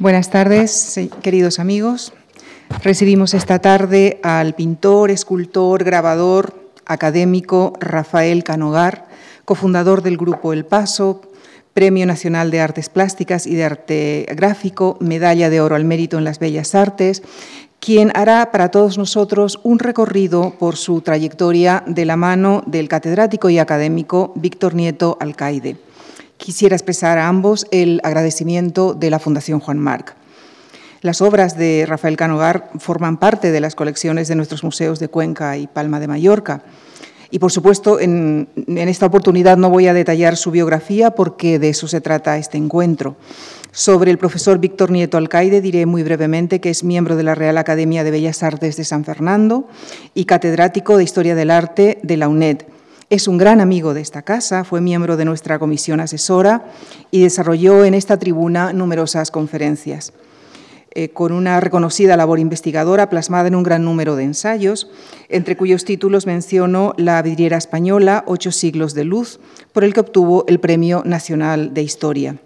Buenas tardes, queridos amigos. Recibimos esta tarde al pintor, escultor, grabador, académico Rafael Canogar, cofundador del grupo El Paso, Premio Nacional de Artes Plásticas y de Arte Gráfico, Medalla de Oro al Mérito en las Bellas Artes, quien hará para todos nosotros un recorrido por su trayectoria de la mano del catedrático y académico Víctor Nieto Alcaide. Quisiera expresar a ambos el agradecimiento de la Fundación Juan Marc. Las obras de Rafael Canogar forman parte de las colecciones de nuestros museos de Cuenca y Palma de Mallorca. Y, por supuesto, en, en, esta oportunidad no voy a detallar su biografía porque de eso se trata este encuentro. Sobre el profesor Víctor Nieto Alcaide diré muy brevemente que es miembro de la Real Academia de Bellas Artes de San Fernando y catedrático de Historia del Arte de la UNED es un gran amigo de esta casa, fue miembro de nuestra comisión asesora y desarrolló en esta tribuna numerosas conferencias. Eh, con una reconocida labor investigadora plasmada en un gran número de ensayos, entre cuyos títulos menciono La vidriera española, Ocho siglos de luz, por el que obtuvo el Premio Nacional de Historia.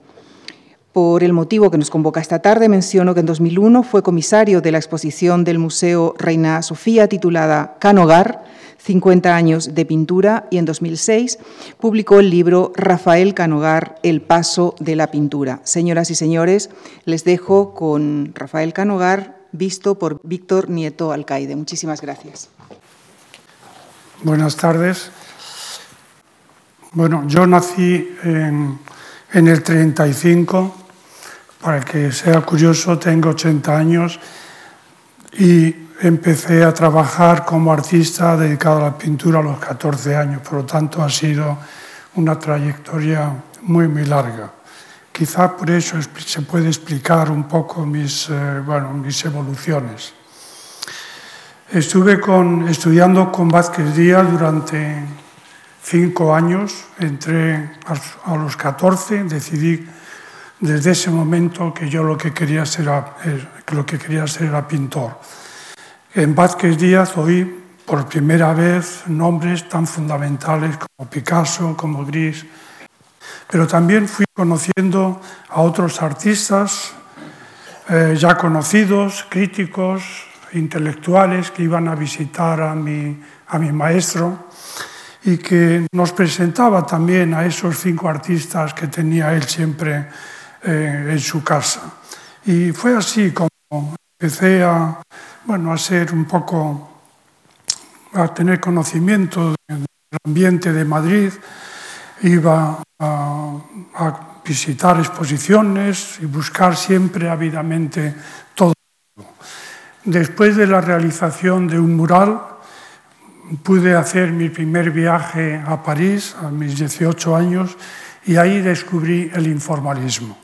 Por el motivo que nos convoca esta tarde, menciono que en 2001 fue comisario de la exposición del Museo Reina Sofía titulada Canogar, 50 años de pintura y en 2006 publicó el libro Rafael Canogar, El paso de la pintura. Señoras y señores, les dejo con Rafael Canogar, visto por Víctor Nieto Alcaide. Muchísimas gracias. Buenas tardes. Bueno, yo nací en, en el 35, para que sea curioso, tengo 80 años y empecé a trabajar como artista dedicado a la pintura a los 14 años, por lo tanto ha sido una trayectoria muy, muy larga. Quizá por eso se puede explicar un poco mis, eh, bueno, mis evoluciones. Estuve con, estudiando con Vázquez Díaz durante cinco años, entré a, los 14, decidí desde ese momento que yo lo que quería ser, eh, lo que quería ser era pintor. En Vázquez Díaz oí por primera vez nombres tan fundamentales como Picasso, como Gris, pero también fui conociendo a otros artistas eh, ya conocidos, críticos, intelectuales que iban a visitar a mi, a mi maestro y que nos presentaba también a esos cinco artistas que tenía él siempre eh, en su casa. Y fue así como empecé a, bueno, a ser un poco, a tener conocimiento del ambiente de Madrid, iba a, visitar exposiciones y buscar siempre ávidamente todo. Después de la realización de un mural, pude hacer mi primer viaje a París a mis 18 años y ahí descubrí el informalismo.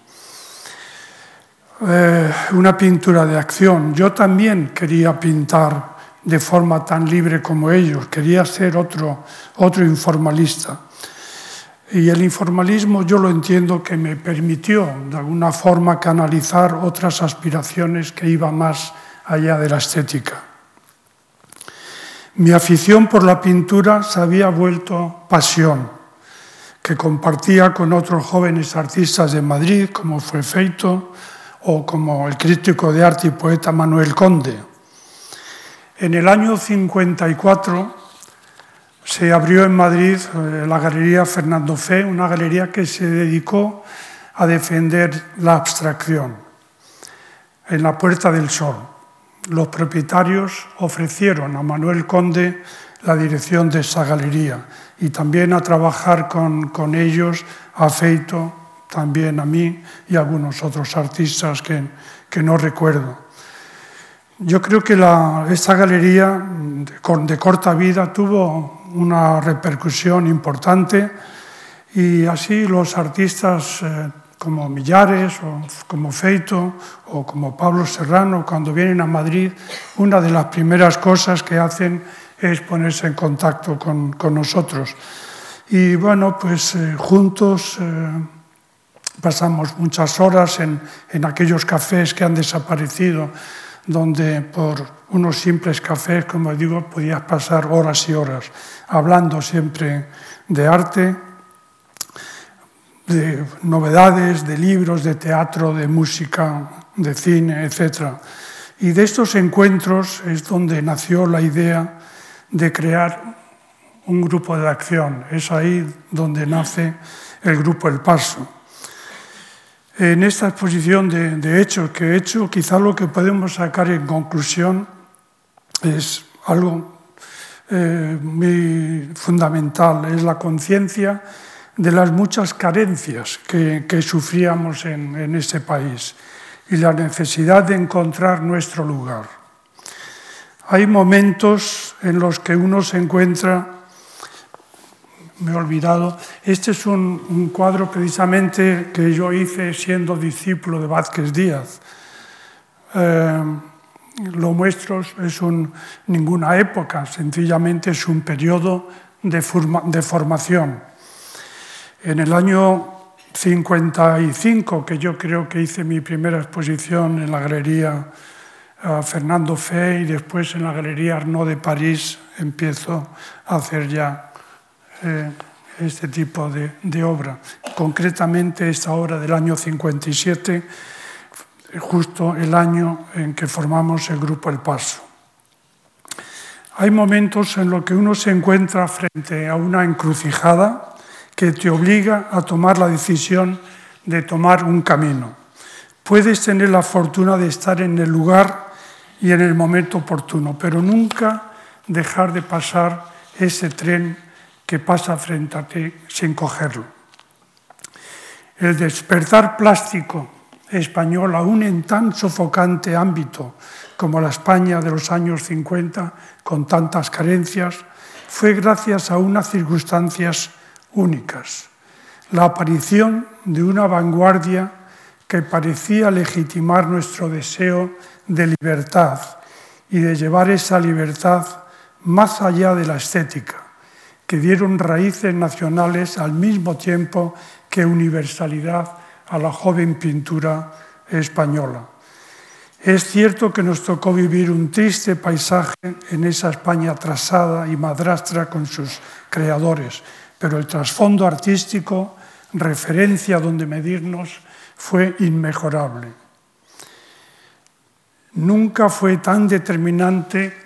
Eh, una pintura de acción. Yo también quería pintar de forma tan libre como ellos, quería ser otro, otro informalista. Y el informalismo yo lo entiendo que me permitió de alguna forma canalizar otras aspiraciones que iban más allá de la estética. Mi afición por la pintura se había vuelto pasión, que compartía con otros jóvenes artistas de Madrid, como fue Feito, o como el crítico de arte y poeta Manuel Conde. En el año 54 se abrió en Madrid eh, la Galería Fernando Fe, una galería que se dedicó a defender la abstracción. En la Puerta del Sol, los propietarios ofrecieron a Manuel Conde la dirección de esa galería y también a trabajar con, con ellos a Feito, también a mí y a algunos otros artistas que, que no recuerdo. Yo creo que esta galería de, de, corta vida tuvo una repercusión importante y así los artistas eh, como Millares o como Feito o como Pablo Serrano, cuando vienen a Madrid, una de las primeras cosas que hacen es ponerse en contacto con, con nosotros. Y bueno, pues eh, juntos... Eh, Pasamos muchas horas en, en aquellos cafés que han desaparecido, donde por unos simples cafés, como digo, podías pasar horas y horas hablando siempre de arte, de novedades, de libros, de teatro, de música, de cine, etc. Y de estos encuentros es donde nació la idea de crear un grupo de acción. Es ahí donde nace el grupo El Paso. En esta exposición de, hechos que he hecho, quizá lo que podemos sacar en conclusión es algo eh, muy fundamental, es la conciencia de las muchas carencias que, sufríamos en, en este país y la necesidad de encontrar nuestro lugar. Hay momentos en los que uno se encuentra me he olvidado. Este es un, cuadro precisamente que yo hice siendo discípulo de Vázquez Díaz. Eh, lo muestro, es un, ninguna época, sencillamente es un periodo de, de formación. En el año 55, que yo creo que hice mi primera exposición en la Galería eh, Fernando Fe y después en la Galería Arnaud de París, empiezo a hacer ya eh, este tipo de, obra. Concretamente esta obra del año 57, justo el año en que formamos el grupo El Paso. Hay momentos en los que uno se encuentra frente a una encrucijada que te obliga a tomar la decisión de tomar un camino. Puedes tener la fortuna de estar en el lugar y en el momento oportuno, pero nunca dejar de pasar ese tren que pasa frente a ti sin cogerlo. El despertar plástico español, aún en tan sofocante ámbito como la España de los años 50, con tantas carencias, fue gracias a unas circunstancias únicas. La aparición de una vanguardia que parecía legitimar nuestro deseo de libertad y de llevar esa libertad más allá de la estética que dieron raíces nacionales al mismo tiempo que universalidad a la joven pintura española. Es cierto que nos tocó vivir un triste paisaje en esa España atrasada y madrastra con sus creadores, pero el trasfondo artístico, referencia donde medirnos, fue inmejorable. Nunca fue tan determinante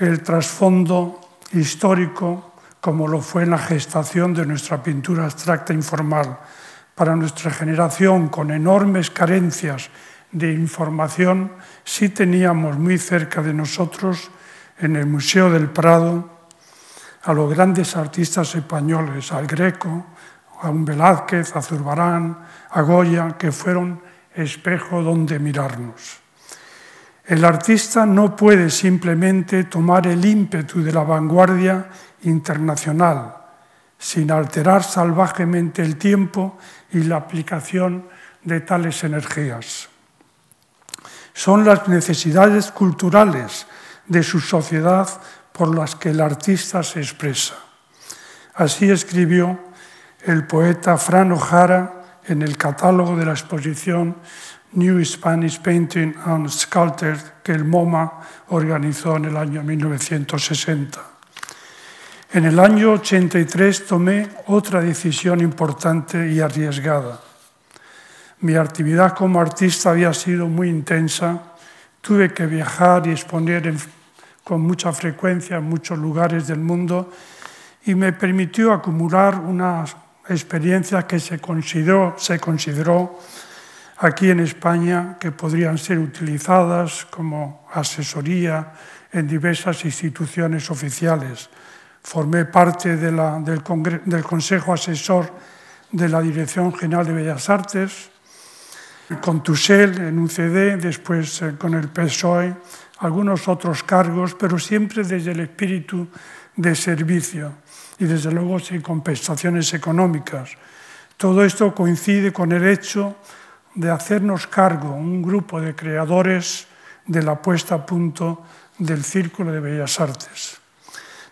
el trasfondo histórico como lo fue en la gestación de nuestra pintura abstracta informal. Para nuestra generación, con enormes carencias de información, sí teníamos muy cerca de nosotros, en el Museo del Prado, a los grandes artistas españoles, al Greco, a un Velázquez, a Zurbarán, a Goya, que fueron espejo donde mirarnos. El artista no puede simplemente tomar el ímpetu de la vanguardia internacional, sin alterar salvajemente el tiempo y la aplicación de tales energías. Son las necesidades culturales de su sociedad por las que el artista se expresa. Así escribió el poeta Fran O'Hara en el catálogo de la exposición New Spanish Painting and Sculpture que el MoMA organizó en el año 1960. En el año 83 tomé otra decisión importante y arriesgada. Mi actividad como artista había sido muy intensa. Tuve que viajar y exponer con mucha frecuencia en muchos lugares del mundo y me permitió acumular una experiencia que se consideró, se consideró aquí en España que podrían ser utilizadas como asesoría en diversas instituciones oficiales formé parte del, Consejo Asesor de la Dirección General de Bellas Artes, con Tussel en un CD, después eh, con el PSOE, algunos otros cargos, pero siempre desde el espíritu de servicio y desde luego sin compensaciones económicas. Todo esto coincide con el hecho de hacernos cargo, un grupo de creadores, de la puesta a punto del Círculo de Bellas Artes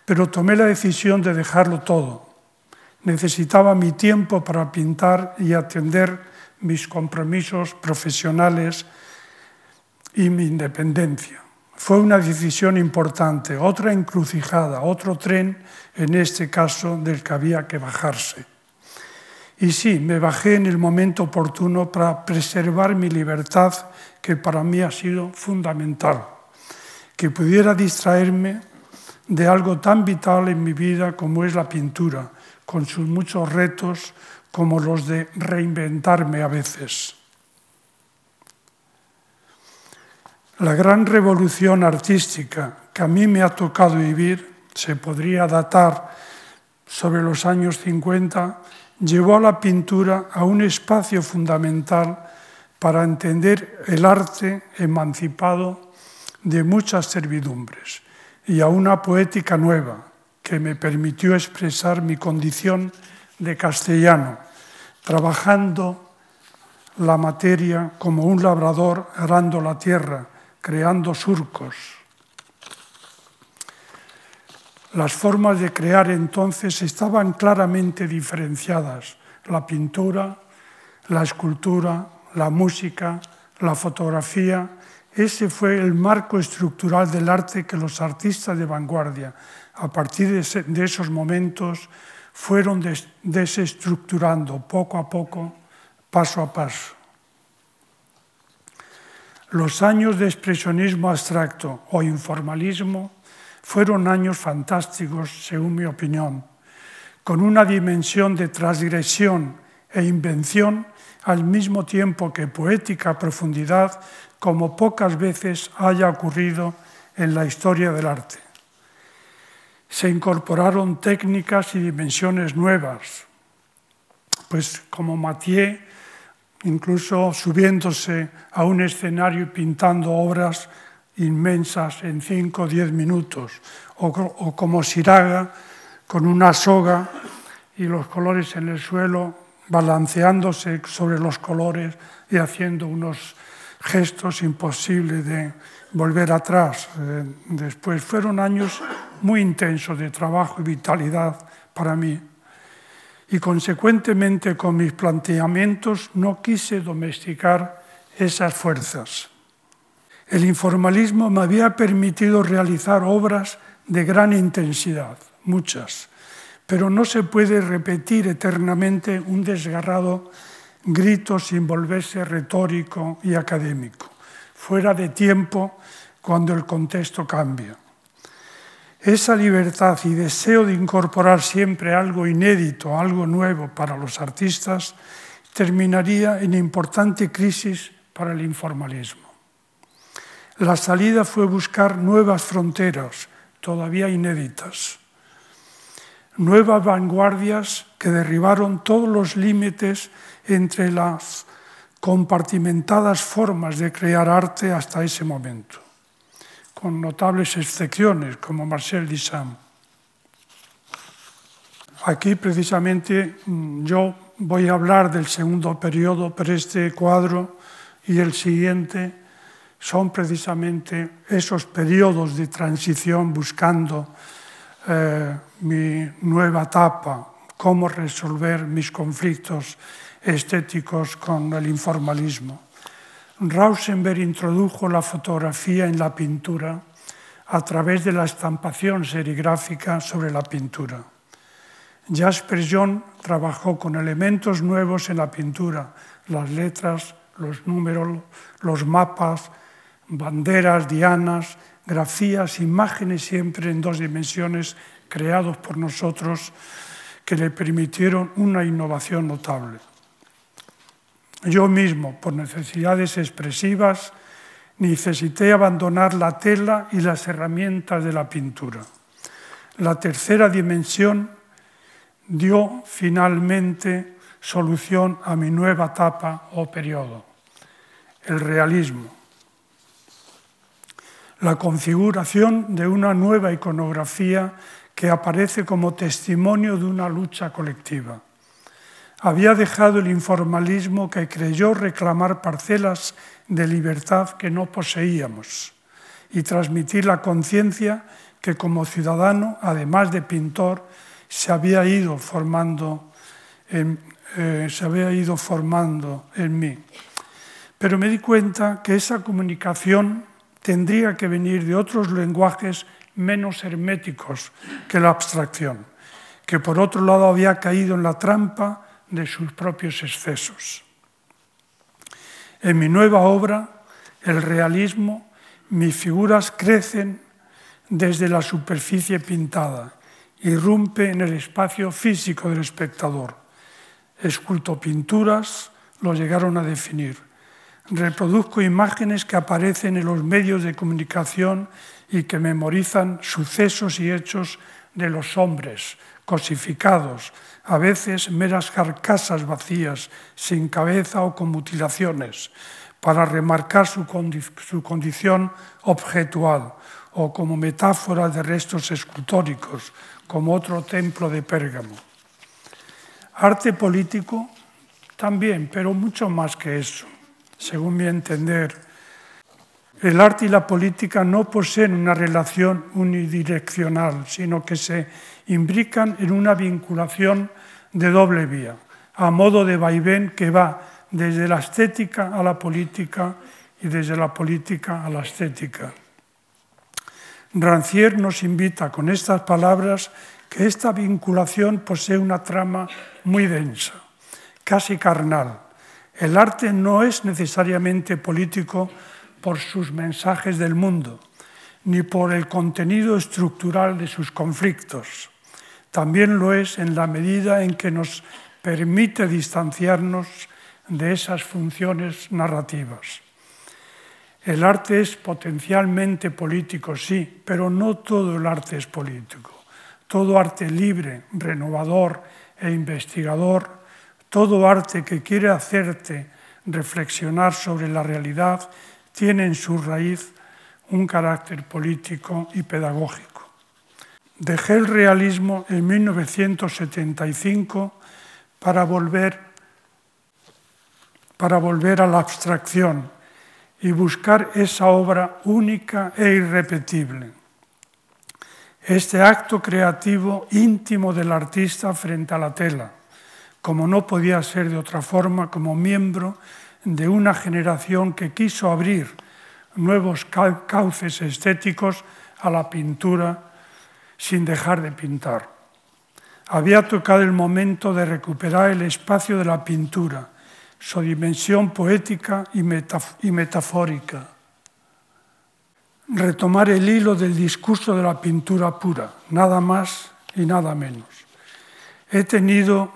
pero tomé la decisión de dejarlo todo. Necesitaba mi tiempo para pintar y atender mis compromisos profesionales y mi independencia. Fue una decisión importante, otra encrucijada, otro tren, en este caso, del que había que bajarse. Y sí, me bajé en el momento oportuno para preservar mi libertad, que para mí ha sido fundamental, que pudiera distraerme de algo tan vital en mi vida como es la pintura, con sus muchos retos como los de reinventarme a veces. La gran revolución artística que a mí me ha tocado vivir se podría datar sobre los años 50, llevó a la pintura a un espacio fundamental para entender el arte emancipado de muchas servidumbres y a una poética nueva que me permitió expresar mi condición de castellano, trabajando la materia como un labrador arando la tierra, creando surcos. Las formas de crear entonces estaban claramente diferenciadas. La pintura, la escultura, la música, la fotografía. Ese fue el marco estructural del arte que los artistas de vanguardia, a partir de esos momentos, fueron desestructurando poco a poco, paso a paso. Los años de expresionismo abstracto o informalismo fueron años fantásticos, según mi opinión, con una dimensión de transgresión e invención al mismo tiempo que poética profundidad, como pocas veces haya ocurrido en la historia del arte. Se incorporaron técnicas y dimensiones nuevas, pues como Mathieu incluso subiéndose a un escenario y pintando obras inmensas en cinco o diez minutos, o, o, como Siraga con una soga y los colores en el suelo, balanceándose sobre los colores y haciendo unos gestos imposibles de volver atrás. Eh, después fueron años muy intensos de trabajo y vitalidad para mí y consecuentemente con mis planteamientos no quise domesticar esas fuerzas. El informalismo me había permitido realizar obras de gran intensidad, muchas, pero no se puede repetir eternamente un desgarrado grito sin volverse retórico y académico, fuera de tiempo cuando el contexto cambia. Esa libertad y deseo de incorporar siempre algo inédito, algo nuevo para los artistas, terminaría en importante crisis para el informalismo. La salida fue buscar nuevas fronteras, todavía inéditas, nuevas vanguardias que derribaron todos los límites entre las compartimentadas formas de crear arte hasta ese momento con notables excepciones como Marcel Duchamp. Aquí precisamente mm, yo voy a hablar del segundo periodo, pero este cuadro y el siguiente son precisamente esos periodos de transición buscando eh, mi nueva etapa, cómo resolver mis conflictos estéticos con el informalismo. Rauschenberg introdujo la fotografía en la pintura a través de la estampación serigráfica sobre la pintura. Jasper John trabajó con elementos nuevos en la pintura, las letras, los números, los mapas, banderas, dianas, grafías, imágenes siempre en dos dimensiones creados por nosotros que le permitieron una innovación notable. Yo mismo, por necesidades expresivas, necesité abandonar la tela y las herramientas de la pintura. La tercera dimensión dio finalmente solución a mi nueva etapa o periodo, el realismo. La configuración de una nueva iconografía que aparece como testimonio de una lucha colectiva había dejado el informalismo que creyó reclamar parcelas de libertad que no poseíamos y transmitir la conciencia que como ciudadano, además de pintor, se había ido formando en, eh, mí. Pero me di cuenta que esa comunicación tendría que venir de otros lenguajes menos herméticos que la abstracción, que por otro lado había caído en la trampa de sus propios excesos. En mi nueva obra, el realismo, mis figuras crecen desde la superficie pintada, irrumpe en el espacio físico del espectador. Esculto pinturas, lo llegaron a definir. Reproduzco imágenes que aparecen en los medios de comunicación y que memorizan sucesos y hechos de los hombres, cosificados, a veces meras carcasas vacías, sin cabeza o con mutilaciones, para remarcar su, condición objetual o como metáfora de restos escultóricos, como otro templo de Pérgamo. Arte político también, pero mucho más que eso, según mi entender. El arte y la política no poseen una relación unidireccional, sino que se imbrican en una vinculación de doble vía, a modo de vaivén que va desde la estética a la política y desde la política a la estética. Rancière nos invita con estas palabras que esta vinculación posee una trama muy densa, casi carnal. El arte no es necesariamente político por sus mensajes del mundo, ni por el contenido estructural de sus conflictos. También lo es en la medida en que nos permite distanciarnos de esas funciones narrativas. El arte es potencialmente político, sí, pero no todo el arte es político. Todo arte libre, renovador e investigador, todo arte que quiere hacerte reflexionar sobre la realidad, tiene en su raíz un carácter político y pedagógico. Dejé el realismo en 1975 para volver, para volver a la abstracción y buscar esa obra única e irrepetible. Este acto creativo íntimo del artista frente a la tela, como no podía ser de otra forma, como miembro de una generación que quiso abrir nuevos cauces estéticos a la pintura sin dejar de pintar. Había tocado el momento de recuperar el espacio de la pintura, su dimensión poética y, metafórica. Retomar el hilo del discurso de la pintura pura, nada más y nada menos. He tenido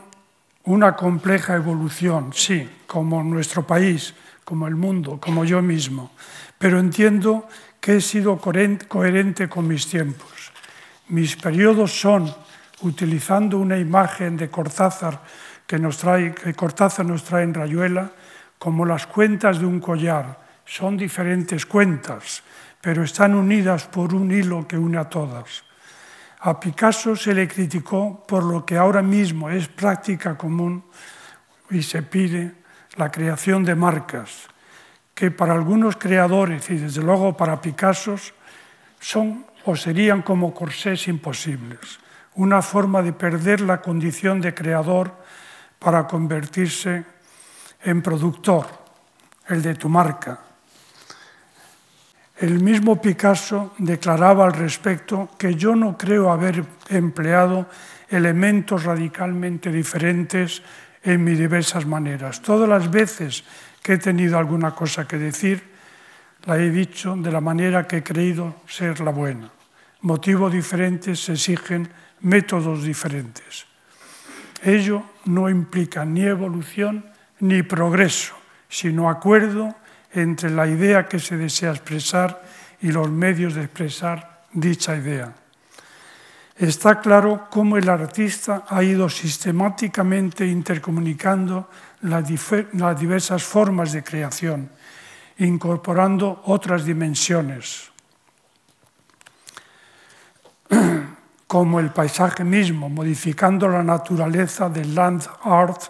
una compleja evolución, sí, como nuestro país, como el mundo, como yo mismo, pero entiendo que he sido coherente con mis tiempos. Mis periodos son, utilizando una imagen de Cortázar que, nos trae, que Cortázar nos trae en Rayuela, como las cuentas de un collar. Son diferentes cuentas, pero están unidas por un hilo que une a todas. A Picasso se le criticó por lo que ahora mismo es práctica común y se pide la creación de marcas, que para algunos creadores y desde luego para Picasso son o serían como corsés imposibles, una forma de perder la condición de creador para convertirse en productor, el de tu marca. El mismo Picasso declaraba al respecto que yo no creo haber empleado elementos radicalmente diferentes en mis diversas maneras. Todas las veces que he tenido alguna cosa que decir, la he dicho de la manera que he creído ser la buena. Motivos diferentes exigen métodos diferentes. Ello no implica ni evolución ni progreso, sino acuerdo entre la idea que se desea expresar y los medios de expresar dicha idea. Está claro cómo el artista ha ido sistemáticamente intercomunicando las diversas formas de creación, incorporando otras dimensiones, como el paisaje mismo, modificando la naturaleza del land art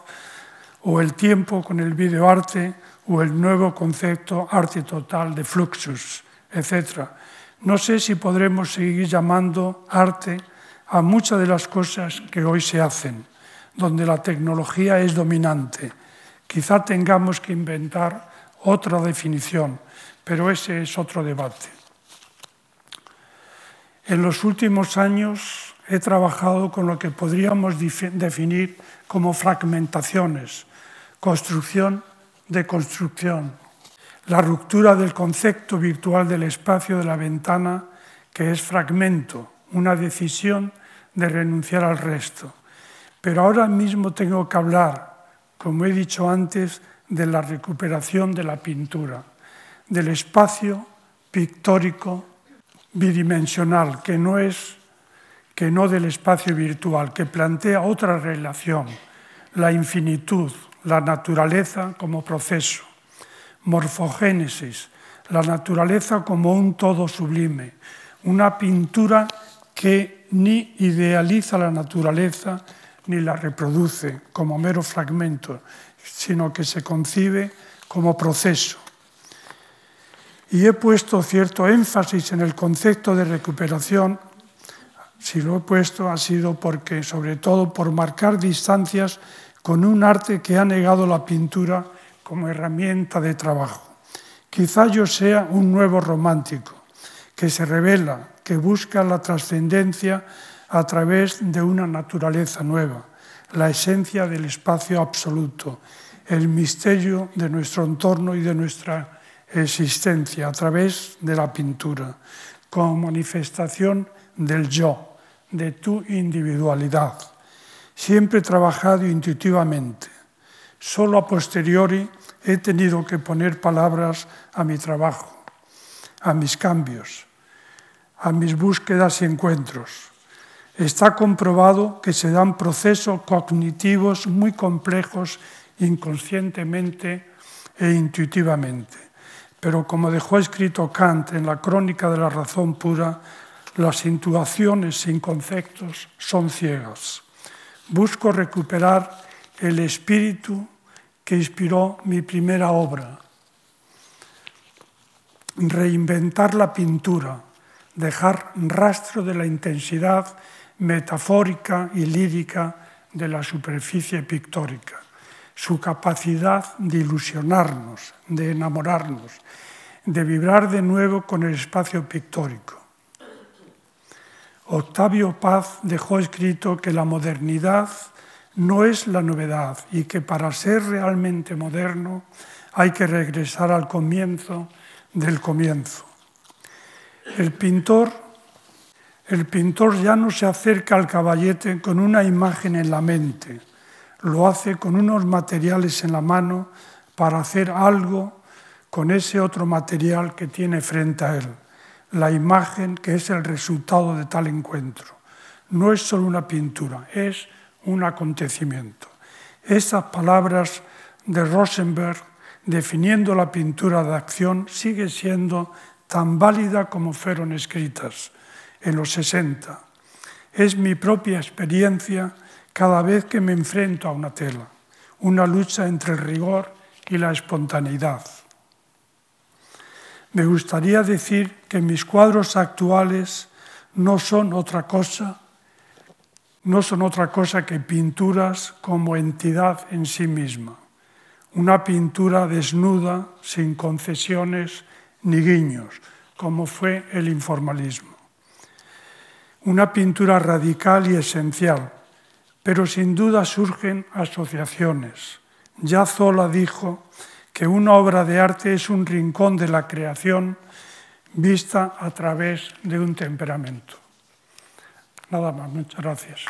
o el tiempo con el videoarte o el nuevo concepto arte total de fluxus, etc. No sé si podremos seguir llamando arte a muchas de las cosas que hoy se hacen, donde la tecnología es dominante. Quizá tengamos que inventar otra definición, pero ese es otro debate. En los últimos años he trabajado con lo que podríamos definir como fragmentaciones, construcción de construcción, la ruptura del concepto virtual del espacio de la ventana, que es fragmento, una decisión de renunciar al resto. Pero ahora mismo tengo que hablar, como he dicho antes, de la recuperación de la pintura, del espacio pictórico bidimensional, que no es que no del espacio virtual, que plantea otra relación, la infinitud, la naturaleza como proceso, morfogénesis, la naturaleza como un todo sublime, una pintura que ni idealiza la naturaleza ni la reproduce como mero fragmento, sino que se concibe como proceso. Y he puesto cierto énfasis en el concepto de recuperación, si lo he puesto ha sido porque, sobre todo, por marcar distancias con un arte que ha negado la pintura como herramienta de trabajo. Quizá yo sea un nuevo romántico, que se revela, que busca la trascendencia a través de una naturaleza nueva, la esencia del espacio absoluto, el misterio de nuestro entorno y de nuestra existencia a través de la pintura, como manifestación del yo, de tu individualidad. Siempre he trabajado intuitivamente. Solo a posteriori he tenido que poner palabras a mi trabajo, a mis cambios, a mis búsquedas y encuentros. Está comprobado que se dan procesos cognitivos muy complejos inconscientemente e intuitivamente. Pero como dejó escrito Kant en la Crónica de la Razón Pura, las intuiciones sin conceptos son ciegas. Busco recuperar el espíritu que inspiró mi primera obra, reinventar la pintura, dejar rastro de la intensidad metafórica y lírica de la superficie pictórica, su capacidad de ilusionarnos, de enamorarnos, de vibrar de nuevo con el espacio pictórico. Octavio Paz dejó escrito que la modernidad no es la novedad y que para ser realmente moderno hay que regresar al comienzo del comienzo. El pintor el pintor ya no se acerca al caballete con una imagen en la mente, lo hace con unos materiales en la mano para hacer algo con ese otro material que tiene frente a él, la imagen que es el resultado de tal encuentro. No es solo una pintura, es un acontecimiento. Esas palabras de Rosenberg definiendo la pintura de acción sigue siendo tan válida como fueron escritas en los 60. Es mi propia experiencia cada vez que me enfrento a una tela, una lucha entre el rigor y la espontaneidad. Me gustaría decir que mis cuadros actuales no son otra cosa, no son otra cosa que pinturas como entidad en sí misma, una pintura desnuda, sin concesiones ni guiños, como fue el informalismo una pintura radical y esencial, pero sin duda surgen asociaciones. Ya Zola dijo que una obra de arte es un rincón de la creación vista a través de un temperamento. Nada más, muchas gracias.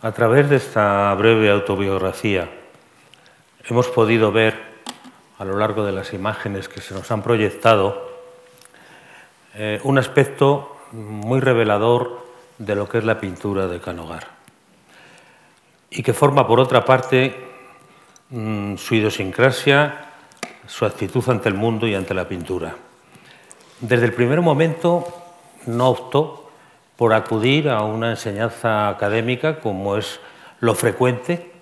A través de esta breve autobiografía hemos podido ver a lo largo de las imágenes que se nos han proyectado eh, un aspecto muy revelador de lo que es la pintura de Canogar y que forma por otra parte mm, su idiosincrasia, su actitud ante el mundo y ante la pintura. Desde el primer momento no optó por acudir a una enseñanza académica como es lo frecuente,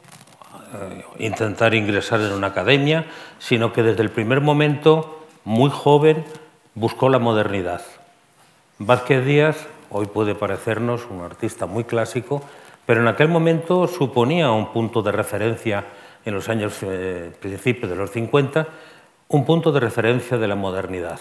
intentar ingresar en una academia, sino que desde el primer momento, muy joven, buscó la modernidad. Vázquez Díaz hoy puede parecernos un artista muy clásico, pero en aquel momento suponía un punto de referencia en los años eh, principios de los 50, un punto de referencia de la modernidad.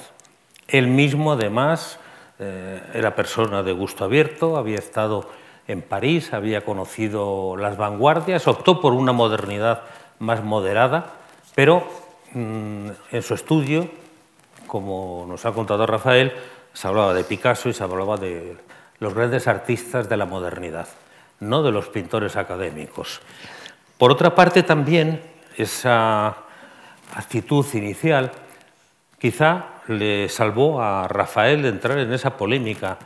Él mismo, además, eh, era persona de gusto abierto, había estado en París, había conocido las vanguardias, optó por una modernidad más moderada, pero mm, en su estudio, como nos ha contado Rafael, se hablaba de Picasso y se hablaba de los grandes artistas de la modernidad, no de los pintores académicos. Por otra parte, también esa actitud inicial quizá le salvó a Rafael de entrar en esa polémica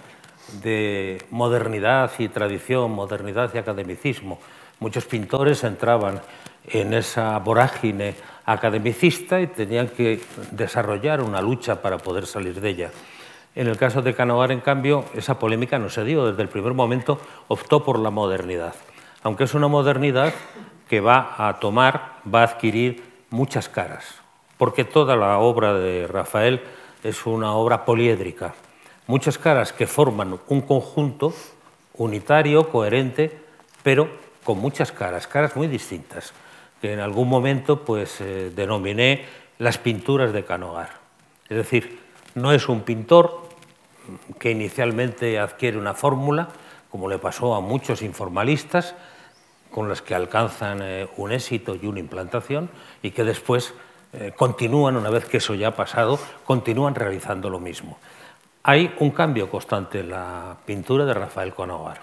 de modernidad y tradición, modernidad y academicismo. Muchos pintores entraban en esa vorágine academicista y tenían que desarrollar una lucha para poder salir de ella. En el caso de Canoar, en cambio, esa polémica no se dio. Desde el primer momento optó por la modernidad, aunque es una modernidad que va a tomar, va a adquirir muchas caras, porque toda la obra de Rafael es una obra poliédrica, muchas caras que forman un conjunto unitario, coherente, pero con muchas caras, caras muy distintas, que en algún momento pues, eh, denominé las pinturas de Canogar. Es decir, no es un pintor que inicialmente adquiere una fórmula, como le pasó a muchos informalistas, con las que alcanzan eh, un éxito y una implantación y que después eh, continúan, una vez que eso ya ha pasado, continúan realizando lo mismo. Hay un cambio constante en la pintura de Rafael Conogar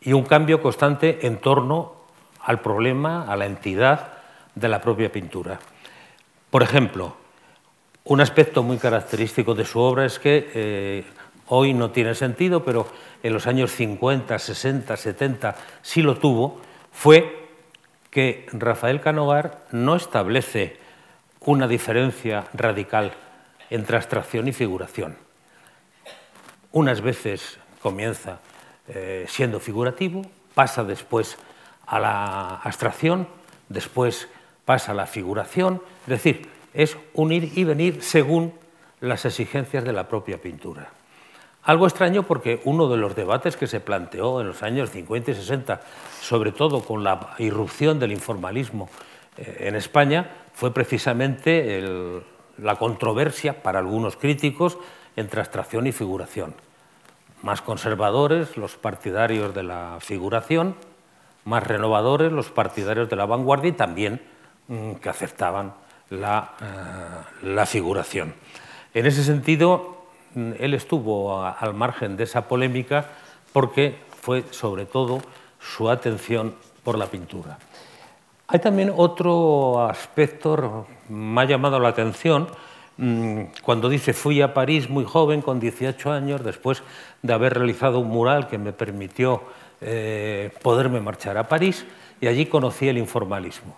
y un cambio constante en torno al problema, a la entidad de la propia pintura. Por ejemplo, un aspecto muy característico de su obra es que eh, hoy no tiene sentido, pero en los años 50, 60, 70 sí lo tuvo, fue que Rafael Canogar no establece una diferencia radical entre abstracción y figuración. Unas veces comienza eh, siendo figurativo, pasa después a la abstracción, después pasa a la figuración, es decir, es un ir y venir según las exigencias de la propia pintura. Algo extraño porque uno de los debates que se planteó en los años 50 y 60, sobre todo con la irrupción del informalismo eh, en España, fue precisamente la controversia para algunos críticos entre abstracción y figuración. Más conservadores, los partidarios de la figuración, más renovadores, los partidarios de la vanguardia y también mm, que aceptaban la, eh, la figuración. En ese sentido, Mm, él estuvo al margen de esa polémica porque fue sobre todo su atención por la pintura. Hay también otro aspecto, me ha llamado la atención, cuando dice fui a París muy joven, con 18 años, después de haber realizado un mural que me permitió eh, poderme marchar a París, y allí conocí el informalismo.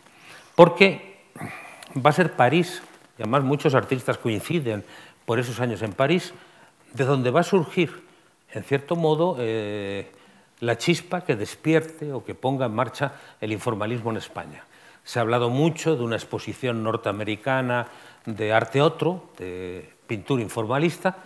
Porque va a ser París, y además muchos artistas coinciden por esos años en París, de donde va a surgir, en cierto modo, eh, la chispa que despierte o que ponga en marcha el informalismo en España. Se ha hablado mucho de una exposición norteamericana de arte otro, de pintura informalista,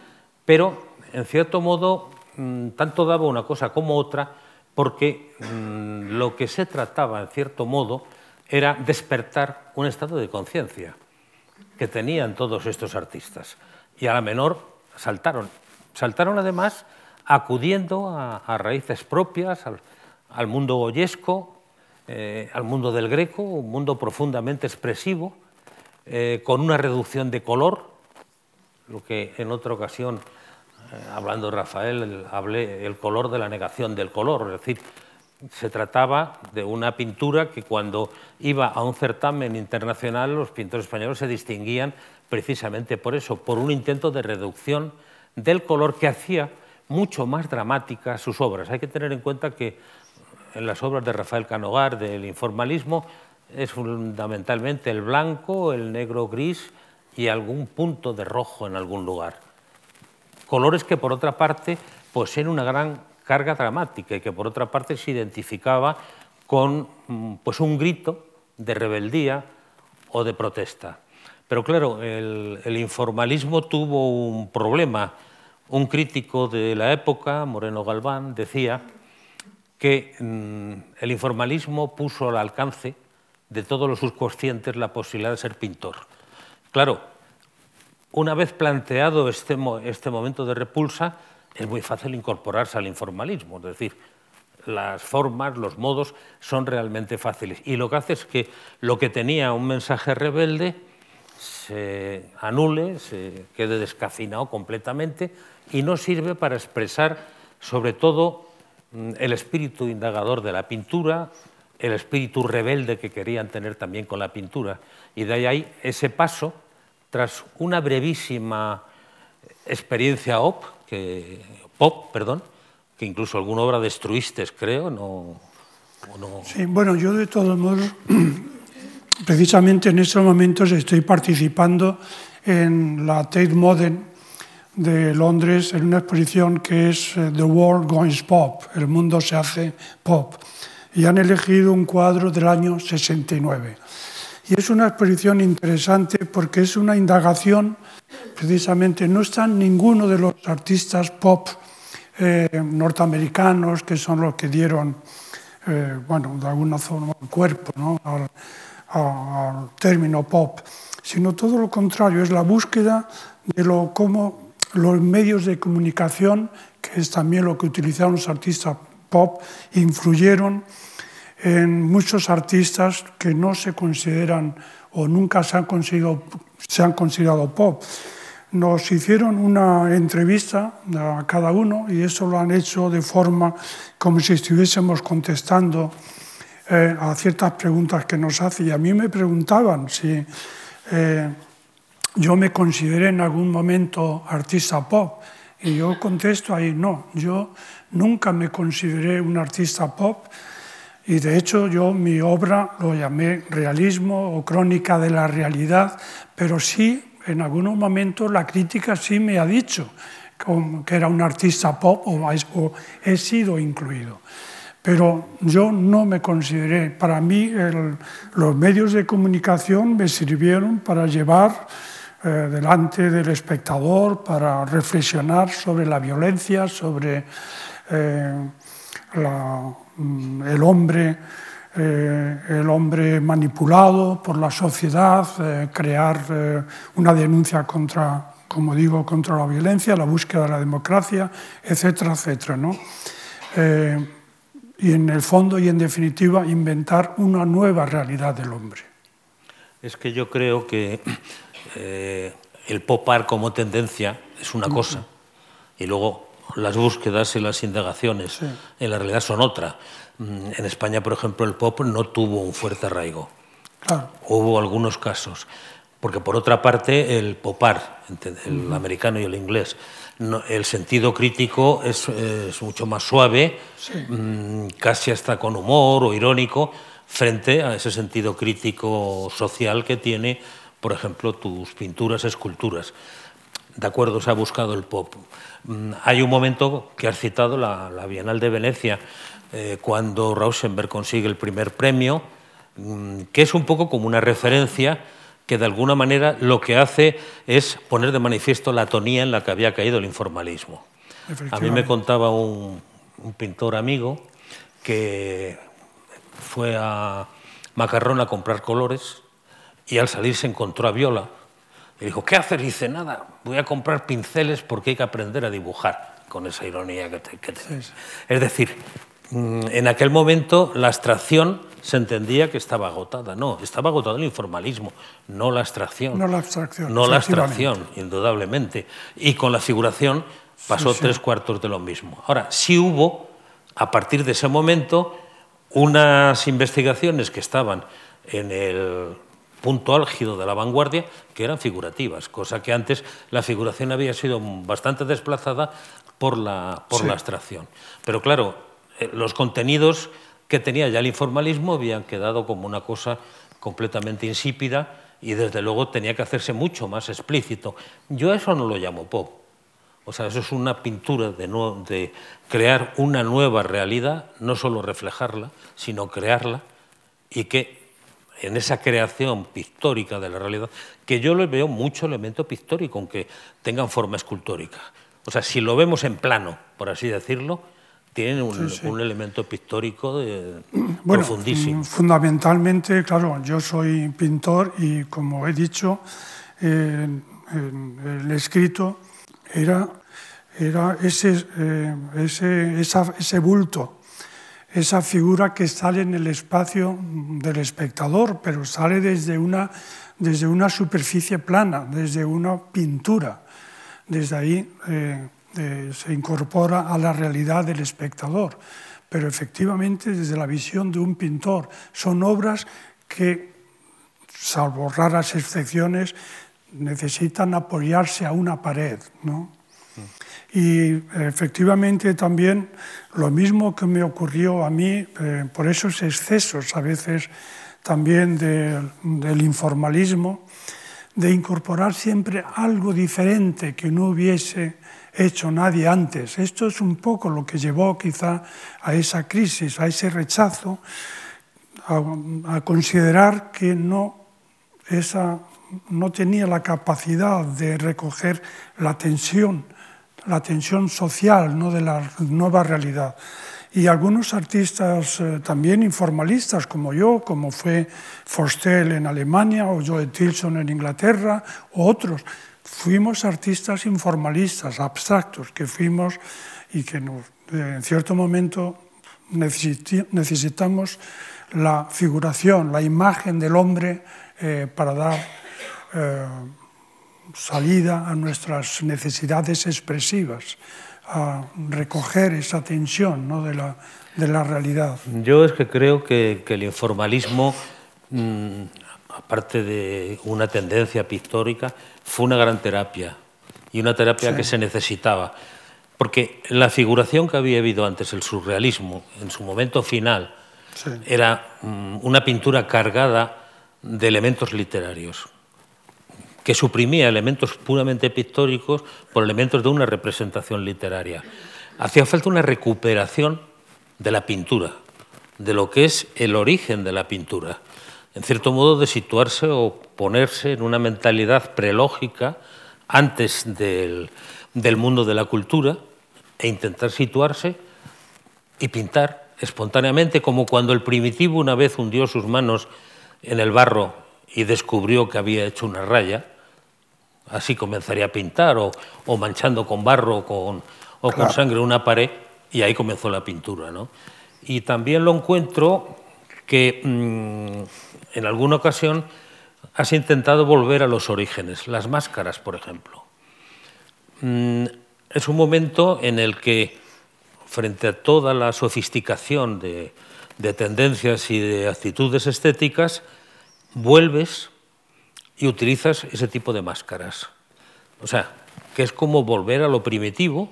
pero en cierto modo mm, tanto daba una cosa como otra porque mm, lo que se trataba en cierto modo era despertar un estado de conciencia que tenían todos estos artistas. Y a la menor saltaron. Saltaron además acudiendo a, raíces propias, al, mundo goyesco, eh, al mundo del greco, un mundo profundamente expresivo, eh, con una reducción de color, lo que en otra ocasión, eh, hablando de Rafael, hablé el color de la negación del color, es decir, se trataba de una pintura que cuando iba a un certamen internacional los pintores españoles se distinguían precisamente por eso, por un intento de reducción del color que hacía mucho más dramáticas sus obras. Hay que tener en cuenta que en las obras de Rafael Canogar, del informalismo, es fundamentalmente el blanco, el negro gris y algún punto de rojo en algún lugar. Colores que por otra parte poseen una gran carga dramática y que por otra parte se identificaba con mm, pues, un grito de rebeldía o de protesta. Pero claro, el, informalismo tuvo un problema. Un crítico de la época, Moreno Galván, decía que mm, el informalismo puso al alcance de todos los subconscientes la posibilidad de ser pintor. Claro, una vez planteado este, este momento de repulsa, es muy fácil incorporarse al informalismo, es decir, las formas, los modos son realmente fáciles. Y lo que hace es que lo que tenía un mensaje rebelde se anule, se quede descafinado completamente y no sirve para expresar sobre todo mm, el espíritu indagador de la pintura, el espíritu rebelde que querían tener también con la pintura. Y de ahí ese paso, tras una brevísima experiencia op, que, pop, perdón, que incluso alguna obra destruiste, creo, no. Sí, bueno, yo de todos modos, precisamente en estos momentos estoy participando en la Tate Modern de Londres en una exposición que es eh, The World Goes Pop, el mundo se hace pop, y han elegido un cuadro del año 69. Y es una exposición interesante porque es una indagación, precisamente no están ninguno de los artistas pop eh, norteamericanos, que son los que dieron, eh, bueno, de alguna forma, cuerpo ¿no? al, término pop, sino todo lo contrario, es la búsqueda de lo cómo los medios de comunicación, que es también lo que utilizaron los artistas pop, influyeron en muchos artistas que no se consideran o nunca se han considerado, se han considerado pop nos hicieron una entrevista a cada uno y eso lo han hecho de forma como si estuviésemos contestando eh, a ciertas preguntas que nos hacen. Y a mí me preguntaban si eh, yo me consideré en algún momento artista pop. Y yo contesto ahí, no, yo nunca me consideré un artista pop. Y de hecho yo mi obra lo llamé realismo o crónica de la realidad, pero sí en algunos momentos la crítica sí me ha dicho que era un artista pop o he sido incluido. Pero yo no me consideré, para mí los medios de comunicación me sirvieron para llevar eh, delante del espectador, para reflexionar sobre la violencia, sobre eh, mm, el hombre eh, el hombre manipulado por la sociedad, eh, crear una denuncia contra, como digo, contra la violencia, la búsqueda de la democracia, etcétera, etcétera. ¿no? y en el fondo y en definitiva inventar una nueva realidad del hombre. Es que yo creo que el popar como tendencia es una cosa y luego las búsquedas y las indagaciones en la realidad son otra. Mm, en España, por ejemplo, el pop no tuvo un fuerte arraigo. Hubo algunos casos. Porque por otra parte, el popar, el americano y el inglés, el sentido crítico es, mucho más suave, mm, casi hasta con humor o irónico, frente a ese sentido crítico social que tiene, por ejemplo, tus pinturas, esculturas. De acuerdo, se ha buscado el pop. Mm, hay un momento que has citado, la, la Bienal de Venecia, eh, cuando Rauschenberg consigue el primer premio, mm, que es un poco como una referencia que de alguna manera lo que hace es poner de manifiesto la atonía en la que había caído el informalismo. A mí me contaba un, pintor amigo que fue a Macarrón a comprar colores y al salir se encontró a Viola y dijo, ¿qué haces? Y dice, nada, voy a comprar pinceles porque hay que aprender a dibujar, con esa ironía que te... Es decir, Mm, en aquel momento la abstracción se entendía que estaba agotada. No, estaba agotado el informalismo, no la abstracción. No la abstracción. No la abstracción, indudablemente. Y con la figuración pasó tres cuartos de lo mismo. Ahora, sí hubo, a partir de ese momento, unas investigaciones que estaban en el punto álgido de la vanguardia, que eran figurativas, cosa que antes la figuración había sido bastante desplazada por la, por la abstracción. Pero claro, eh, los contenidos que tenía ya el informalismo habían quedado como una cosa completamente insípida y desde luego tenía que hacerse mucho más explícito. Yo eso no lo llamo pop. O sea, eso es una pintura de, de crear una nueva realidad, no solo reflejarla, sino crearla y que en esa creación pictórica de la realidad, que yo le veo mucho elemento pictórico, aunque tengan forma escultórica. O sea, si lo vemos en plano, por así decirlo, tienen un, elemento pictórico de, profundísimo. Mm, fundamentalmente, claro, yo soy pintor y como he dicho, el escrito era, era ese, eh, ese, ese bulto, esa figura que sale en el espacio del espectador, pero sale desde una, desde una superficie plana, desde una pintura. Desde ahí eh, se incorpora a la realidad del espectador. Pero efectivamente, desde la visión de un pintor, son obras que, salvo raras excepciones, necesitan apoyarse a una pared. ¿no? Y efectivamente también lo mismo que me ocurrió a mí, eh, por esos excesos a veces también del informalismo, de incorporar siempre algo diferente que no hubiese hecho nadie antes. Esto es un poco lo que llevó quizá a esa crisis, a ese rechazo, a, considerar que no, esa, no tenía la capacidad de recoger la tensión, la tensión social ¿no? de la nueva realidad. Y algunos artistas eh, también informalistas como yo, como fue Forstel en Alemania o Joe Tilson en Inglaterra, o otros, fuimos artistas informalistas, abstractos, que fuimos y que nos, en cierto momento necesitamos la figuración, la imagen del hombre eh, para dar... Eh, salida a nuestras necesidades expresivas, a recoger esa tensión ¿no? de, la, de, la, realidad. Yo es que creo que, que el informalismo mm, aparte de una tendencia pictórica, fue una gran terapia y una terapia que se necesitaba. Porque la figuración que había habido antes, el surrealismo, en su momento final, era mm, una pintura cargada de elementos literarios, que suprimía elementos puramente pictóricos por elementos de una representación literaria. Hacía falta una recuperación de la pintura, de lo que es el origen de la pintura en cierto modo, de situarse o ponerse en una mentalidad prelógica antes del, mundo de la cultura e intentar situarse y pintar espontáneamente, como cuando el primitivo una vez hundió sus manos en el barro y descubrió que había hecho una raya, así comenzaría a pintar, o, manchando con barro con, o con sangre una pared, y ahí comenzó la pintura. ¿no? Y también lo encuentro que mm, en alguna ocasión has intentado volver a los orígenes, las máscaras, por ejemplo. Mm, es un momento en el que, frente a toda la sofisticación de, tendencias y de actitudes estéticas, vuelves y utilizas ese tipo de máscaras. O sea, que es como volver a lo primitivo,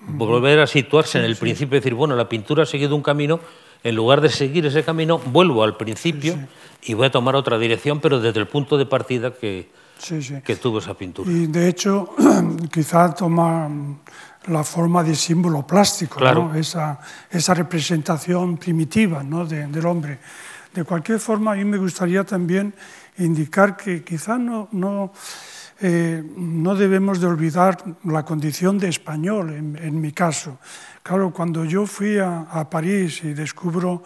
volver a situarse en el principio y decir, bueno, la pintura ha seguido un camino, en lugar de seguir ese camino, vuelvo al principio y voy a tomar otra dirección, pero desde el punto de partida que, que tuvo esa pintura. Y de hecho, quizá toma la forma de símbolo plástico, esa, esa, representación primitiva ¿no? del hombre. De cualquier forma, a mí me gustaría también indicar que quizá no, no, eh, no debemos de olvidar la condición de español, en, mi caso. Claro, cuando yo fui a, París y descubro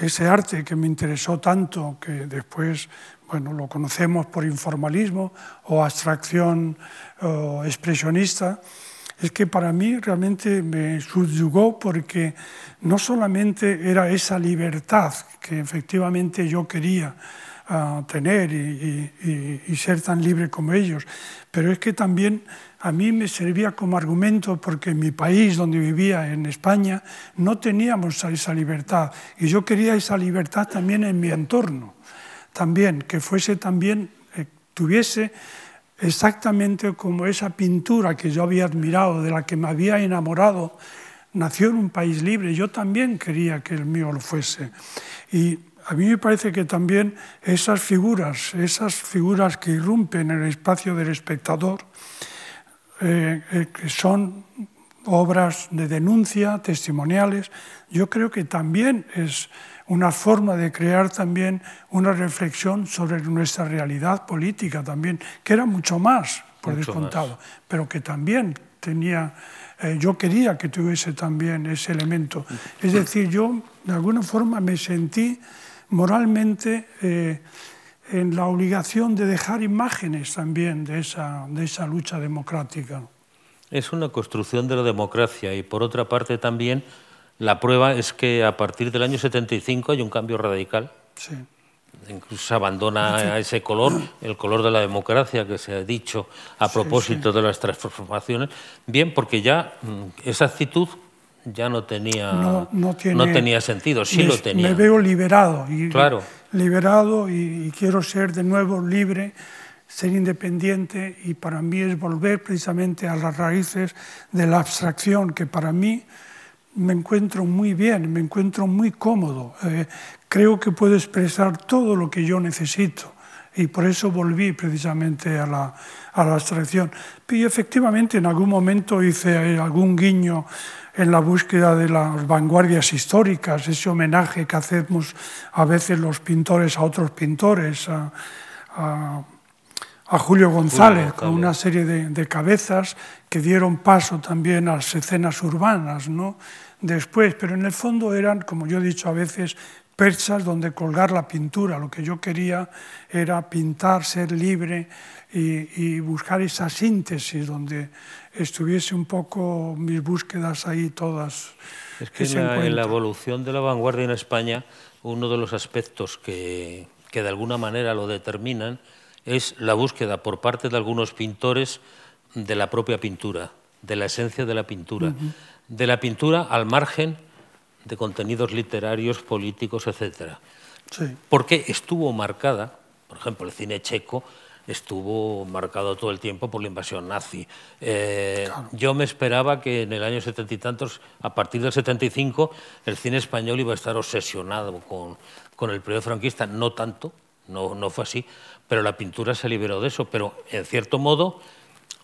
ese arte que me interesó tanto, que después bueno, lo conocemos por informalismo o abstracción expresionista, es que para mí realmente me subyugó porque no solamente era esa libertad que efectivamente yo quería ah, tener y, ser tan libre como ellos, pero es que también a mí me servía como argumento porque en mi país, donde vivía, en España, no teníamos esa libertad. Y yo quería esa libertad también en mi entorno, también, que fuese también, eh, tuviese exactamente como esa pintura que yo había admirado, de la que me había enamorado, nació en un país libre. Yo también quería que el mío lo fuese. Y a mí me parece que también esas figuras, esas figuras que irrumpen en el espacio del espectador, eh, eh, que son obras de denuncia, testimoniales, yo creo que también es una forma de crear también una reflexión sobre nuestra realidad política también, que era mucho más, por descontado, pero que también tenía eh, yo quería que tuviese también ese elemento. Es decir, yo de alguna forma me sentí moralmente eh, en la obligación de dejar imágenes también de esa, de esa lucha democrática. Es una construcción de la democracia y por otra parte también la prueba es que a partir del año 75 hay un cambio radical. Sí. Incluso se abandona ese color, el color de la democracia que se ha dicho a propósito de las transformaciones. Bien, porque ya mm, esa actitud ya no tenía, no, tenía sentido, sí lo tenía. Me veo liberado, y, claro. liberado y, quiero ser de nuevo libre, ser independiente y para mí es volver precisamente a las raíces de la abstracción, que para mí me encuentro muy bien, me encuentro muy cómodo, eh, creo que puedo expresar todo lo que yo necesito y por eso volví precisamente a la, a la abstracción. Y efectivamente en algún momento hice algún guiño en la búsqueda de las vanguardias históricas, ese homenaje que hacemos a veces los pintores a otros pintores, a, a, a Julio González, con una serie de, de, cabezas que dieron paso también a las escenas urbanas, ¿no? Después, pero en el fondo eran, como yo he dicho a veces, perchas donde colgar la pintura. Lo que yo quería era pintar, ser libre y, y buscar esa síntesis donde estuviese un poco mis búsquedas ahí todas. Es que, en, la, evolución de la vanguardia en España, uno de los aspectos que, que de alguna manera lo determinan es la búsqueda por parte de algunos pintores de la propia pintura, de la esencia de la pintura, de la pintura al margen de contenidos literarios, políticos, etc. Sí. Porque estuvo marcada, por ejemplo, el cine checo estuvo marcado todo el tiempo por la invasión nazi. Eh, yo me esperaba que en el año setenta y tantos, a partir del 75, el cine español iba a estar obsesionado con, con el periodo franquista. No tanto, no, no fue así, pero la pintura se liberó de eso. Pero, en cierto modo,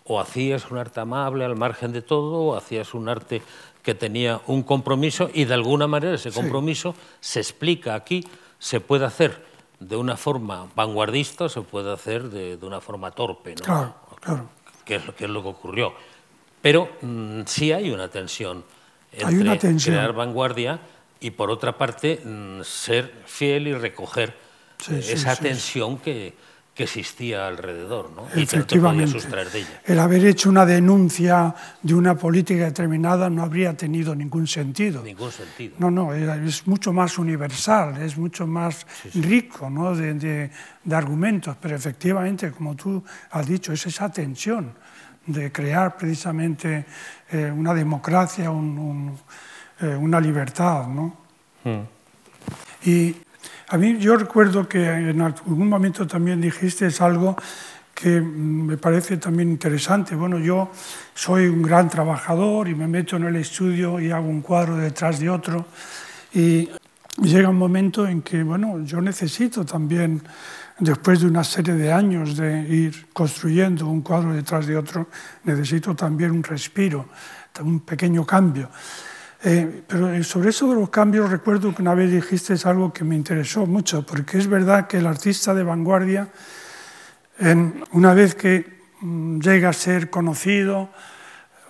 o hacías un arte amable al margen de todo, o hacías un arte que tenía un compromiso y de alguna manera ese compromiso se explica aquí, se puede hacer de una forma vanguardista se puede hacer de, una forma torpe, ¿no? Claro, claro. Que es, lo, que es lo que ocurrió. Pero mm, sí hay una tensión entre crear vanguardia y, por otra parte, mm, ser fiel y recoger esa tensión que, que existía alrededor, ¿no? Efectivamente. de ella. El haber hecho una denuncia de una política determinada no habría tenido ningún sentido. Ningún sentido. No, no, es mucho más universal, es mucho más rico ¿no? de, de, argumentos, pero efectivamente, como tú has dicho, es esa tensión de crear precisamente eh, una democracia, un, eh, una libertad, ¿no? Hmm. Y a mí yo recuerdo que en algún momento también dijiste algo que me parece también interesante. Bueno, yo soy un gran trabajador y me meto en el estudio y hago un cuadro detrás de otro y llega un momento en que, bueno, yo necesito también, después de una serie de años de ir construyendo un cuadro detrás de otro, necesito también un respiro, un pequeño cambio. Eh, pero sobre eso de los cambios recuerdo que una vez dijiste algo que me interesó mucho, porque es verdad que el artista de vanguardia, una vez que mm, llega a ser conocido,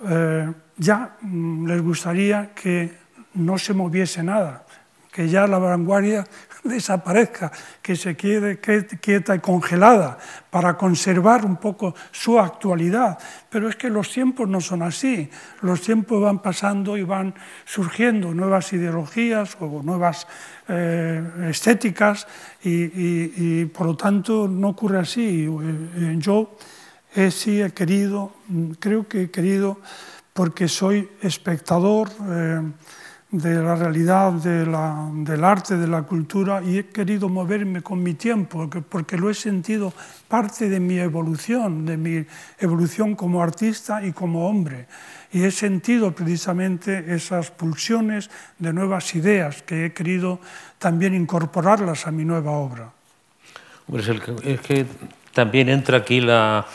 eh, ya mm, les gustaría que no se moviese nada, que ya la vanguardia desaparezca, que se quede quieta y congelada para conservar un poco su actualidad. Pero es que los tiempos no son así, los tiempos van pasando y van surgiendo nuevas ideologías o nuevas eh, estéticas y, por lo tanto no ocurre así. Eh, yo he, sí he querido, creo que he querido porque soy espectador. Eh, de la realidad del arte, de la cultura, y he querido moverme con mi tiempo, porque, lo he sentido parte de mi evolución, de mi evolución como artista y como hombre. Y he sentido precisamente esas pulsiones de nuevas ideas que he querido también incorporarlas a mi nueva obra. Es que también entra aquí la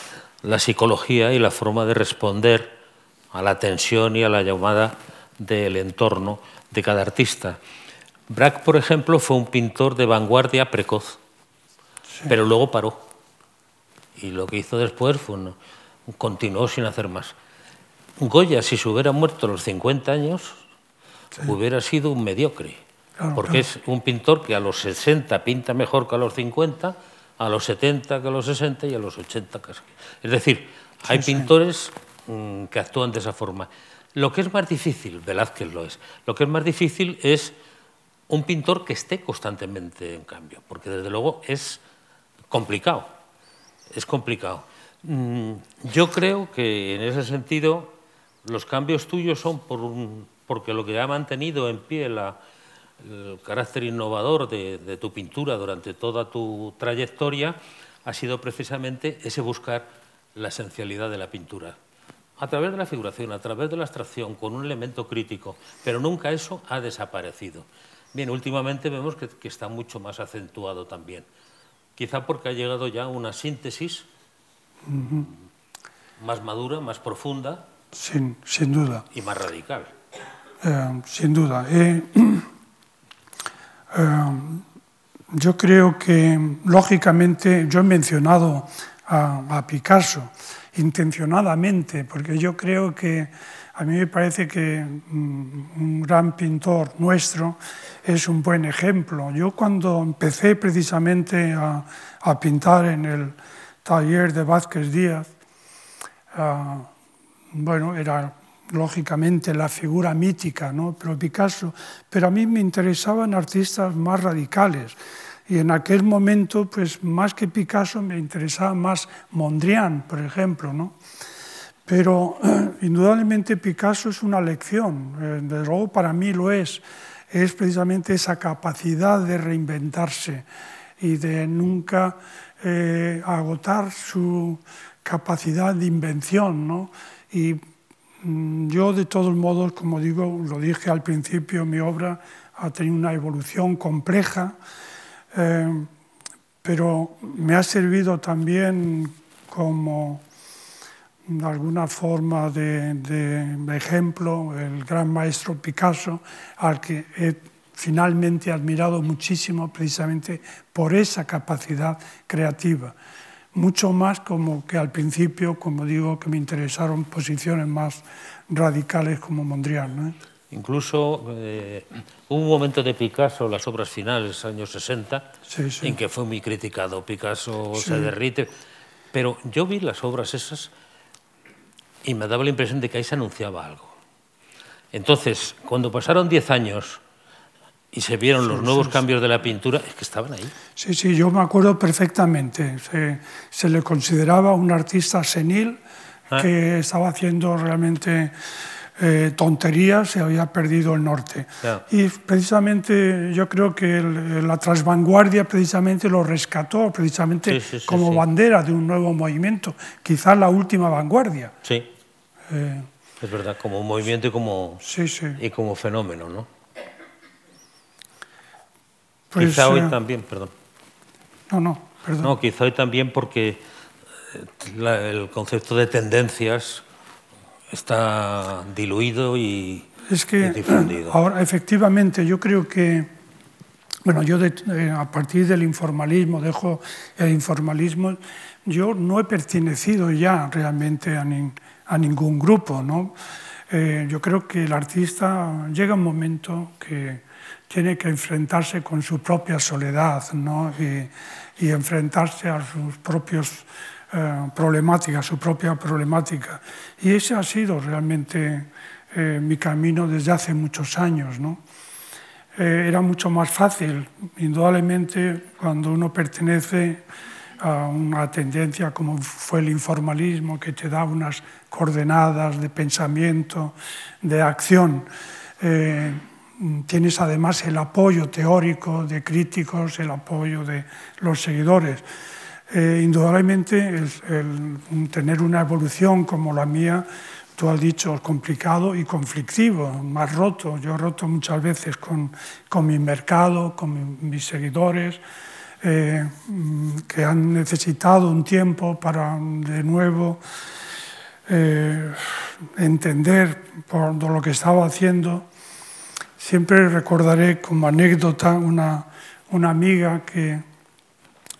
psicología y la forma de responder a la tensión y a la llamada del entorno de cada artista. Braque, por ejemplo, fue un pintor de vanguardia precoz, pero luego paró. Y lo que hizo después fue continuó sin hacer más. Goya, si se hubiera muerto a los 50 años, hubiera sido un mediocre. porque es un pintor que a los 60 pinta mejor que a los 50, a los 70 que a los 60 y a los 80 casi. Es decir, hay pintores mm, que actúan de esa forma. Lo que es más difícil, Velázquez lo es, lo que es más difícil es un pintor que esté constantemente en cambio, porque desde luego es complicado, es complicado. Mm, yo creo que en ese sentido los cambios tuyos son por porque lo que ha mantenido en pie el carácter innovador de, tu pintura durante toda tu trayectoria ha sido precisamente ese buscar la esencialidad de la pintura. A través de la figuración, a través de la abstracción, con un elemento crítico, pero nunca eso ha desaparecido. Bien, últimamente vemos que, está mucho más acentuado también. Quizá porque ha llegado ya una síntesis más madura, más profunda. Sin, sin duda. Y más radical. Eh, sin duda. Eh, eh, yo creo que, lógicamente, yo he mencionado a, Picasso intencionadamente, porque yo creo que a mí me parece que mm, un gran pintor nuestro es un buen ejemplo. Yo cuando empecé precisamente a, pintar en el taller de Vázquez Díaz, bueno, era lógicamente la figura mítica, ¿no? pero Picasso, pero a mí me interesaban artistas más radicales. Y en aquel momento, pues más que Picasso, me interesaba más Mondrian, por ejemplo. ¿no? Pero indudablemente Picasso es una lección, eh, desde luego para mí lo es, es precisamente esa capacidad de reinventarse y de nunca eh, agotar su capacidad de invención. ¿no? Y Mm, yo, de todos modos, como digo, lo dije al principio, mi obra ha tenido una evolución compleja, eh, pero me ha servido también como de alguna forma de, ejemplo el gran maestro Picasso, al que he finalmente admirado muchísimo precisamente por esa capacidad creativa mucho más como que al principio, como digo, que me interesaron posiciones más radicales como Mondrian. Incluso eh, hubo un momento de Picasso, las obras finales, años 60, en que fue muy criticado. Picasso se derrite. Pero yo vi las obras esas y me daba la impresión de que ahí se anunciaba algo. Entonces, cuando pasaron 10 años y se vieron los nuevos cambios de la pintura, es que estaban ahí. Sí, sí, yo me acuerdo perfectamente. Se, le consideraba un artista senil ah. que estaba haciendo realmente eh, tonterías, se había perdido el norte. Y precisamente yo creo que la transvanguardia precisamente lo rescató, precisamente como bandera de un nuevo movimiento, quizás la última vanguardia. Sí. Eh, es verdad, como movimiento y como, y como fenómeno, ¿no? Pues, quizá hoy eh, también, perdón. No, no, perdón. No, quizá hoy también porque eh, el concepto de tendencias está diluido y, es que, difundido. Ahora, efectivamente, yo creo que, bueno, yo eh, a partir del informalismo, dejo el informalismo, yo no he pertenecido ya realmente a, a ningún grupo, ¿no? yo creo que el artista llega un momento que tiene que enfrentarse con su propia soledad ¿no? y, enfrentarse a sus propias eh, problemáticas, su propia problemática. Y ese ha sido realmente eh, mi camino desde hace muchos años. ¿no? Eh, era mucho más fácil, indudablemente, cuando uno pertenece a una tendencia como fue el informalismo, que te da unas coordenadas de pensamiento, de acción. Tienes además el apoyo teórico de críticos, el apoyo de los seguidores. Eh, indudablemente, el, tener una evolución como la mía, tú has dicho, complicado y conflictivo, más roto. Yo he roto muchas veces con, con mi mercado, con mis seguidores, eh, que han necesitado un tiempo para de nuevo eh, entender por lo que estaba haciendo Siempre recordaré como anécdota una, una amiga que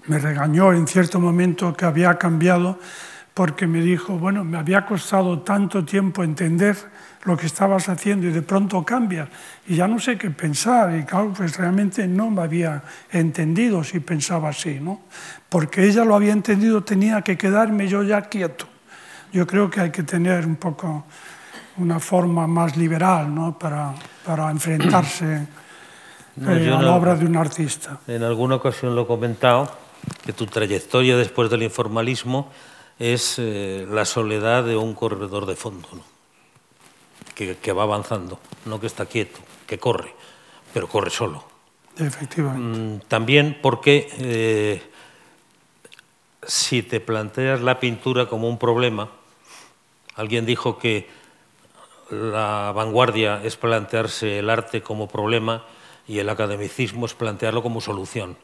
me regañó en cierto momento que había cambiado porque me dijo, bueno, me había costado tanto tiempo entender lo que estabas haciendo y de pronto cambias y ya no sé qué pensar y claro, pues realmente no me había entendido si pensaba así, ¿no? Porque ella lo había entendido, tenía que quedarme yo ya quieto. Yo creo que hay que tener un poco una forma más liberal ¿no? para, para enfrentarse no, eh, a la obra de un artista. En alguna ocasión lo he comentado, que tu trayectoria después del informalismo es eh, la soledad de un corredor de fondo, ¿no? que, que, va avanzando, no que está quieto, que corre, pero corre solo. Efectivamente. Mm, también porque eh, si te planteas la pintura como un problema, alguien dijo que la vanguardia es plantearse el arte como problema y el academicismo es plantearlo como solución.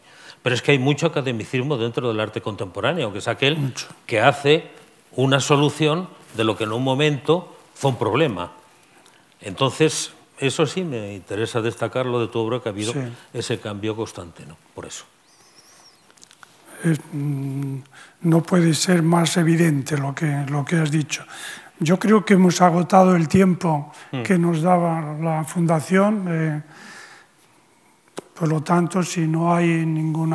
Pero es que hay mucho academicismo dentro del arte contemporáneo, que es aquel que hace una solución de lo que en un momento fue un problema. Entonces, eso sí me interesa destacarlo de tu obra, que ha habido ese cambio constante, ¿no? Por eso. Mm, no puede ser más evidente lo que, lo que has dicho. Yo creo que hemos agotado el tiempo mm. que nos daba la Fundación. Eh, Por lo tanto, si no hay ningún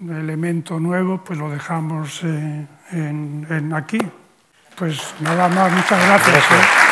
elemento nuevo, pues lo dejamos eh, en, en aquí. Pues nada más, muchas gracias. gracias.